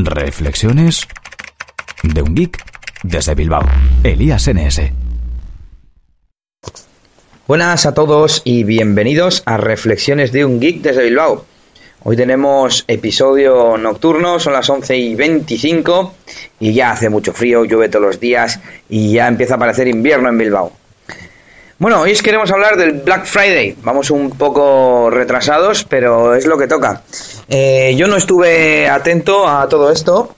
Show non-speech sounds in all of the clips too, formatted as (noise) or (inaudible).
Reflexiones de un geek desde Bilbao. Elías NS. Buenas a todos y bienvenidos a Reflexiones de un geek desde Bilbao. Hoy tenemos episodio nocturno, son las 11 y 25 y ya hace mucho frío, llueve todos los días y ya empieza a aparecer invierno en Bilbao. Bueno, hoy queremos hablar del Black Friday. Vamos un poco retrasados, pero es lo que toca. Eh, yo no estuve atento a todo esto,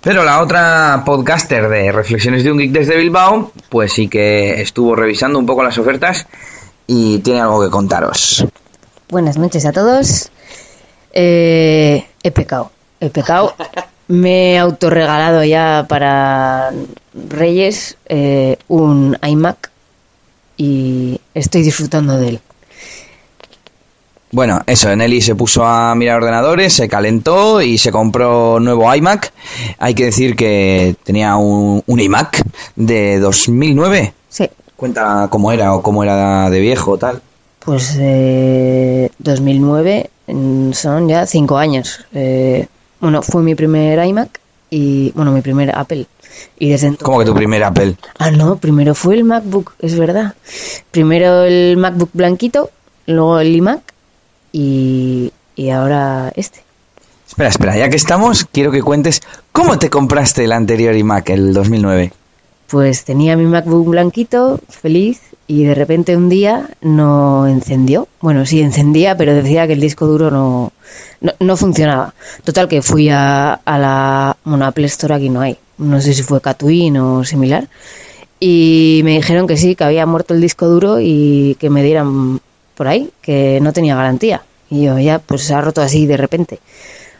pero la otra podcaster de Reflexiones de un Geek desde Bilbao, pues sí que estuvo revisando un poco las ofertas y tiene algo que contaros. Buenas noches a todos. Eh, he pecado, he pecado. (laughs) Me he autorregalado ya para Reyes eh, un iMac y estoy disfrutando de él. Bueno, eso, Nelly se puso a mirar ordenadores, se calentó y se compró nuevo iMac. Hay que decir que tenía un, un iMac de 2009. Sí. Cuenta cómo era o cómo era de viejo tal. Pues eh, 2009 mm, son ya cinco años. Eh, bueno, fue mi primer iMac y, bueno, mi primer Apple. Y desde entonces... ¿Cómo que tu primer Apple? Ah, no, primero fue el MacBook, es verdad. Primero el MacBook blanquito, luego el iMac y, y ahora este. Espera, espera, ya que estamos, quiero que cuentes cómo te compraste el anterior iMac, el 2009. Pues tenía mi MacBook blanquito, feliz, y de repente un día no encendió. Bueno, sí encendía, pero decía que el disco duro no, no, no funcionaba. Total, que fui a, a la bueno, Apple Store, aquí no hay. No sé si fue Catwin o similar. Y me dijeron que sí, que había muerto el disco duro y que me dieran por ahí, que no tenía garantía. Y yo ya, pues se ha roto así de repente.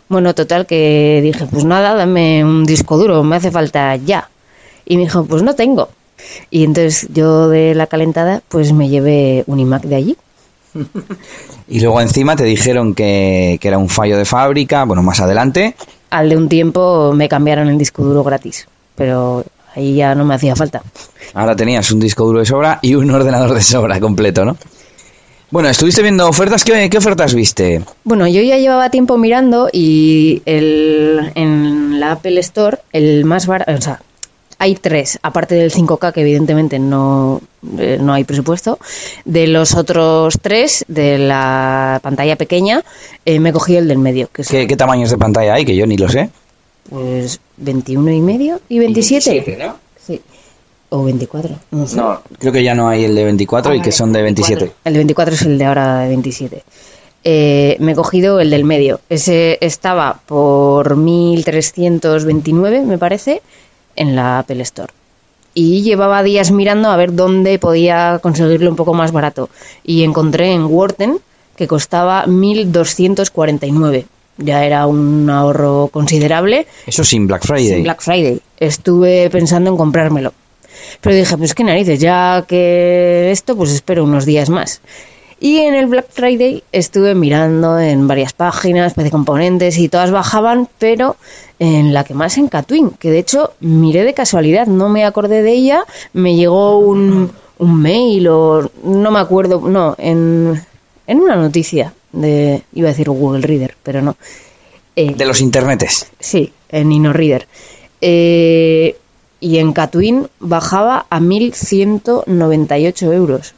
Bueno, total que dije, pues nada, dame un disco duro, me hace falta ya. Y me dijo, pues no tengo. Y entonces yo de la calentada, pues me llevé un iMac de allí. (laughs) Y luego encima te dijeron que, que era un fallo de fábrica, bueno, más adelante. Al de un tiempo me cambiaron el disco duro gratis, pero ahí ya no me hacía falta. Ahora tenías un disco duro de sobra y un ordenador de sobra completo, ¿no? Bueno, estuviste viendo ofertas. ¿Qué, qué ofertas viste? Bueno, yo ya llevaba tiempo mirando y el, en la Apple Store, el más barato, o sea, hay tres, aparte del 5K, que evidentemente no, eh, no hay presupuesto. De los otros tres, de la pantalla pequeña, eh, me cogí el del medio, que es ¿Qué, qué tamaños de pantalla hay? Que yo ni lo sé. pues 21 y medio y 27. Sí. O 24, no sé. No, creo que ya no hay el de 24 y que son de 27. El de 24 es el de ahora de 27. Eh, me he cogido el del medio. Ese estaba por 1329, me parece, en la Apple Store. Y llevaba días mirando a ver dónde podía conseguirlo un poco más barato. Y encontré en Worten que costaba 1249. Ya era un ahorro considerable. Eso sin Black Friday. Sin Black Friday. Estuve pensando en comprármelo. Pero dije, pues qué narices, ya que esto, pues espero unos días más. Y en el Black Friday estuve mirando en varias páginas, de componentes y todas bajaban, pero en la que más en Catwin, que de hecho miré de casualidad, no me acordé de ella, me llegó un, un mail o no me acuerdo, no, en, en una noticia de, iba a decir Google Reader, pero no. Eh, De los internetes. Sí, en InnoReader. Eh, y en Catwin bajaba a 1.198 euros.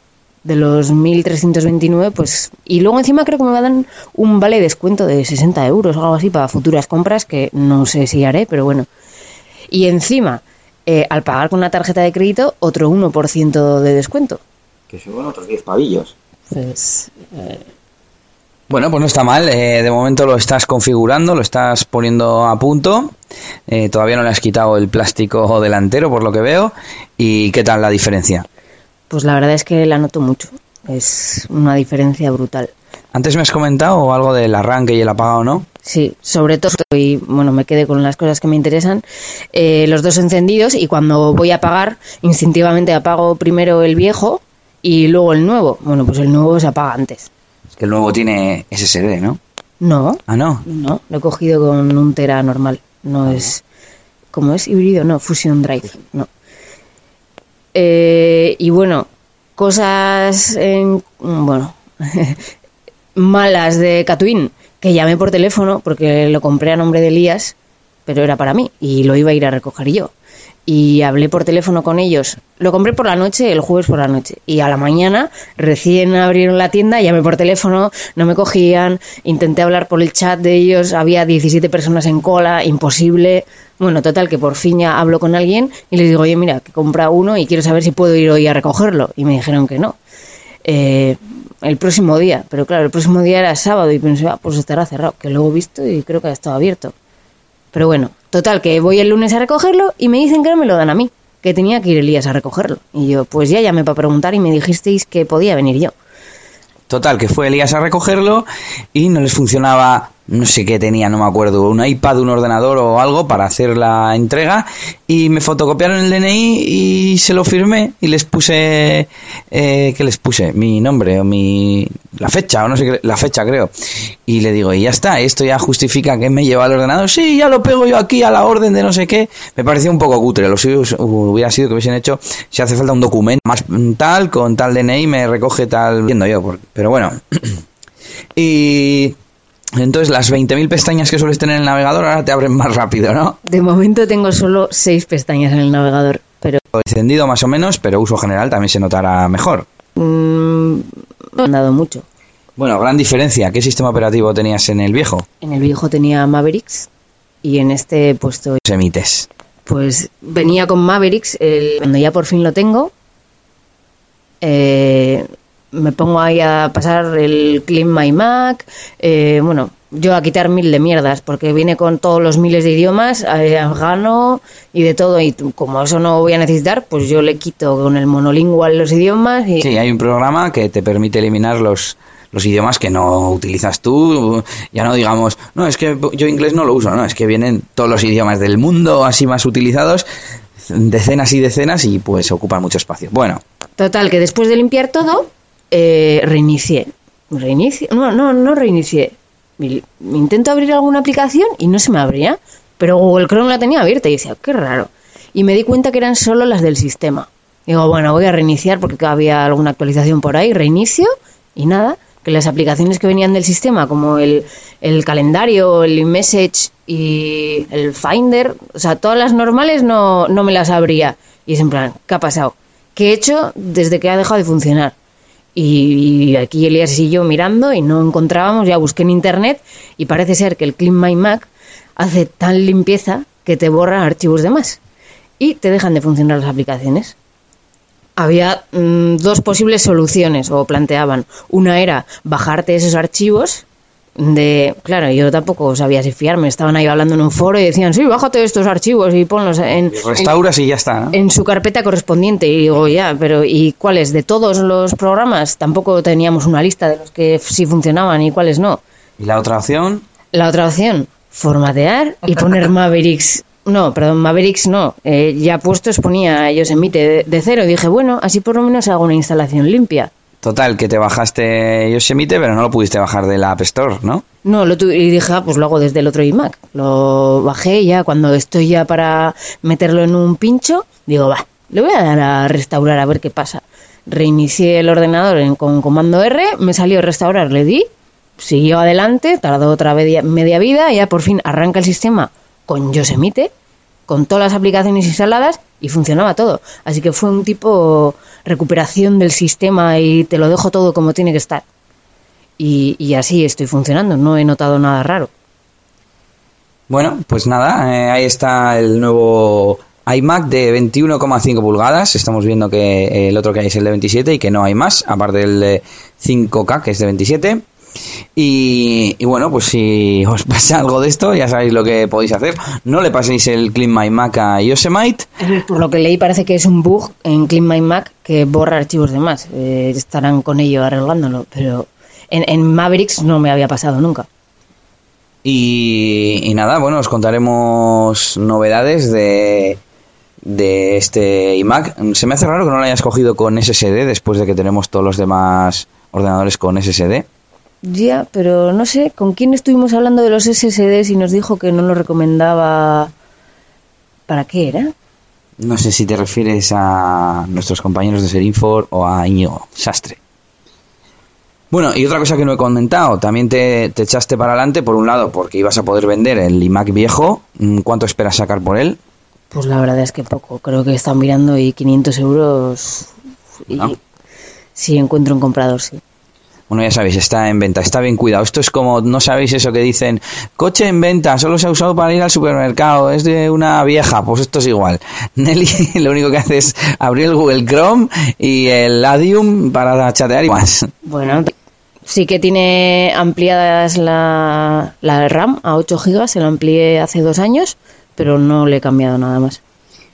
De los 1.329, pues... Y luego encima creo que me dan un vale de descuento de 60 euros o algo así para futuras compras, que no sé si haré, pero bueno. Y encima, eh, al pagar con una tarjeta de crédito, otro 1% de descuento. Que son otros 10 pavillos. Pues... Bueno, pues no está mal. eh, de momento lo estás configurando, lo estás poniendo a punto. Eh, todavía no le has quitado el plástico delantero, por lo que veo. ¿Y qué tal la diferencia? Pues la verdad es que la noto mucho. Es una diferencia brutal. Antes me has comentado algo del arranque y el apagado, ¿no? Sí, sobre todo, y bueno, me quedé con las cosas que me interesan, eh, los dos encendidos y cuando voy a apagar, instintivamente apago primero el viejo y luego el nuevo. Bueno, pues el nuevo se apaga antes. Es que el nuevo tiene SSD, ¿no? No, Ah, no. no, lo he cogido con un tera normal. No es, ¿cómo es? Híbrido, no, Fusion Drive, no. Eh, y bueno, cosas, en, bueno, (laughs) malas de Catwin, que llamé por teléfono porque lo compré a nombre de Elías pero era para mí y lo iba a ir a recoger yo. Y hablé por teléfono con ellos. Lo compré por la noche, el jueves por la noche. Y a la mañana, recién abrieron la tienda, llamé por teléfono, no me cogían, intenté hablar por el chat de ellos, había 17 personas en cola, imposible. Bueno, total, que por fin ya hablo con alguien y les digo, oye, mira, que compra uno y quiero saber si puedo ir hoy a recogerlo. Y me dijeron que no. Eh, el próximo día, pero claro, el próximo día era sábado y pensé, ah, pues estará cerrado, que luego he visto y creo que ha estado abierto. Pero bueno, total, que voy el lunes a recogerlo y me dicen que no me lo dan a mí, que tenía que ir Elías a recogerlo. Y yo, pues ya llamé para preguntar y me dijisteis que podía venir yo. Total, que fue Elías a recogerlo y no les funcionaba no sé qué tenía, no me acuerdo, un iPad, un ordenador o algo para hacer la entrega y me fotocopiaron el DNI y se lo firmé y les puse, eh, ¿qué les puse? Mi nombre o mi, la fecha o no sé qué, la fecha creo. Y le digo, y ya está, esto ya justifica que me lleva el ordenador. Sí, ya lo pego yo aquí a la orden de no sé qué. Me pareció un poco cutre, lo hubiera sido que hubiesen hecho, si hace falta un documento más tal, con tal DNI me recoge tal, viendo yo, pero bueno. (clears throat) y entonces las 20.000 pestañas que sueles tener en el navegador ahora te abren más rápido, ¿no? De momento tengo solo 6 pestañas en el navegador, pero... Encendido más o menos, pero uso general también se notará mejor. Mm, no han dado mucho. Bueno, gran diferencia. ¿Qué sistema operativo tenías en el viejo? En el viejo tenía Mavericks y en este he puesto... Semites. Pues venía con Mavericks, el... cuando ya por fin lo tengo, eh, me pongo ahí a pasar el Clean My Mac, eh, bueno, yo a quitar mil de mierdas, porque viene con todos los miles de idiomas, eh, afgano y de todo, y como eso no voy a necesitar, pues yo le quito con el monolingual los idiomas. Y... Sí, hay un programa que te permite eliminar los, los idiomas que no utilizas tú, ya no digamos, no, es que yo inglés no lo uso, no, es que vienen todos los idiomas del mundo así más utilizados, decenas y decenas y pues ocupan mucho espacio. Bueno. Total, que después de limpiar todo, eh, reinicié. Reinicio, no, no, no reinicié. Intento abrir alguna aplicación y no se me abría. Pero Google Chrome la tenía abierta y decía, qué raro. Y me di cuenta que eran solo las del sistema. Digo, bueno, voy a reiniciar porque había alguna actualización por ahí. Reinicio y nada, que las aplicaciones que venían del sistema, como el, el calendario, el message y el Finder, o sea, todas las normales no, no me las abría. Y es en plan, ¿qué ha pasado? ¿Qué he hecho desde que ha dejado de funcionar? Y, aquí Elías y yo mirando y no encontrábamos, ya busqué en internet y parece ser que el Clean My Mac hace tal limpieza que te borra archivos de más y te dejan de funcionar las aplicaciones. Había mm, dos posibles soluciones o planteaban. Una era bajarte esos archivos de, claro, yo tampoco sabía si fiarme, estaban ahí hablando en un foro y decían, sí, bájate estos archivos y ponlos en... restauras y ya está. En su carpeta correspondiente. Y digo, ya, pero ¿y cuáles? De todos los programas tampoco teníamos una lista de los que sí funcionaban y cuáles no. ¿Y la otra opción? La otra opción, formatear y poner (laughs) Mavericks. No, perdón, Mavericks no. Eh, ya puestos ponía Yosemite de, de cero y dije, bueno, así por lo menos hago una instalación limpia. Total, que te bajaste Yosemite, pero no lo pudiste bajar de la App Store, ¿no? No, lo y dije, ah, pues lo hago desde el otro iMac. Lo bajé ya cuando estoy ya para meterlo en un pincho, digo, va, le voy a dar a restaurar a ver qué pasa. Reinicié el ordenador con comando R, me salió restaurar, le di, siguió adelante, tardó otra media, media vida, ya por fin arranca el sistema con Yosemite, con todas las aplicaciones instaladas y funcionaba todo. Así que fue un tipo recuperación del sistema y te lo dejo todo como tiene que estar. Y, así estoy funcionando, no he notado nada raro. Bueno, pues nada, eh, ahí está el nuevo iMac de 21,5 pulgadas. Estamos viendo que el otro que hay es el de 27 y que no hay más, aparte del de 5K que es de 27. Y, bueno, pues si os (laughs) pasa algo de esto, ya sabéis lo que podéis hacer. No le paséis el Clean My Mac a Yosemite. Por lo que leí, parece que es un bug en Clean My Mac que borra archivos de más. Eh, estarán con ello arreglándolo, pero en, Mavericks no me había pasado nunca. Y, nada, bueno, os contaremos novedades de, de este iMac. Se me hace raro que no lo hayas cogido con SSD después de que tenemos todos los demás ordenadores con SSD. Ya, pero no sé, ¿con quién estuvimos hablando de los SSDs y nos dijo que no lo recomendaba? ¿Para qué era? No sé si te refieres a nuestros compañeros de Serinfor o a Íñigo Sastre. Bueno, y otra cosa que no he comentado, también te, te echaste para adelante, por un lado, porque ibas a poder vender el iMac viejo. Mm, ¿Cuánto esperas sacar por él? Pues la verdad es que poco. Creo que están mirando y 500 euros. Y si encuentro un comprador, sí. Bueno, ya sabéis, está en venta, está bien cuidado. Esto es como, no sabéis eso que dicen, coche en venta, solo se ha usado para ir al supermercado, es de una vieja, pues esto es igual. (laughs) Nelly lo único que hace es abrir el Google Chrome y el Adium para chatear y más. Bueno, sí que tiene ampliadas la, la RAM a 8 GB, se la amplié hace dos años, pero no le he cambiado nada más.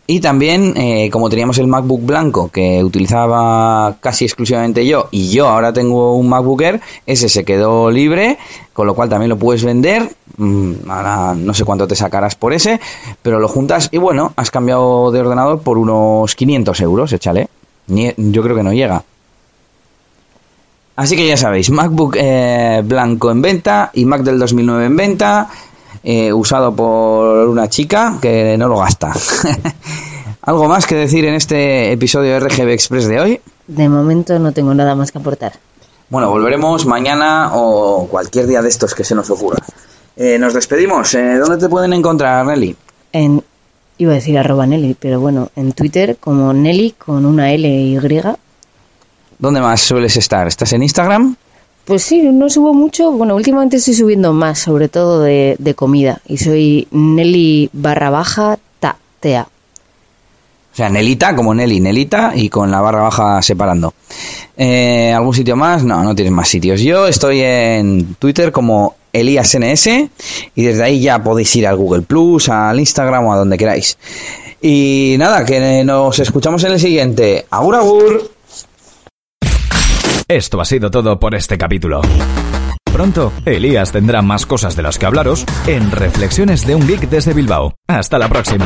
Y también, eh, como teníamos el MacBook blanco que utilizaba casi exclusivamente yo, y yo ahora tengo un MacBook Air, ese se quedó libre, con lo cual también lo puedes vender. Mm, ahora no sé cuánto te sacarás por ese, pero lo juntas y bueno, has cambiado de ordenador por unos 500 euros, échale. Yo creo que no llega. Así que ya sabéis, MacBook eh, blanco en venta y Mac del 2009 en venta, eh, usado por una chica que no lo gasta. (laughs) ¿Algo más que decir en este episodio de RGB Express de hoy? De momento no tengo nada más que aportar. Bueno, volveremos mañana o cualquier día de estos que se nos ocurra. Eh, nos despedimos. Eh, ¿Dónde te pueden encontrar, Nelly? En, iba a decir arroba Nelly, pero bueno, en Twitter como Nelly con una L y. ¿Dónde más sueles estar? ¿Estás en Instagram? Pues sí, no subo mucho. Bueno, últimamente estoy subiendo más, sobre todo de, de comida. Y soy Nelly barra baja ta, tea. O sea, Nelita, como Nelly, Nelita, y con la barra baja separando. Eh, ¿Algún sitio más? No, no tienes más sitios. Yo estoy en Twitter como ElíasNS y desde ahí ya podéis ir al Google Plus, al Instagram o a donde queráis. Y nada, que nos escuchamos en el siguiente. ¡Agur, agur! Esto ha sido todo por este capítulo. Pronto, Elías tendrá más cosas de las que hablaros en Reflexiones de un Geek desde Bilbao. Hasta la próxima.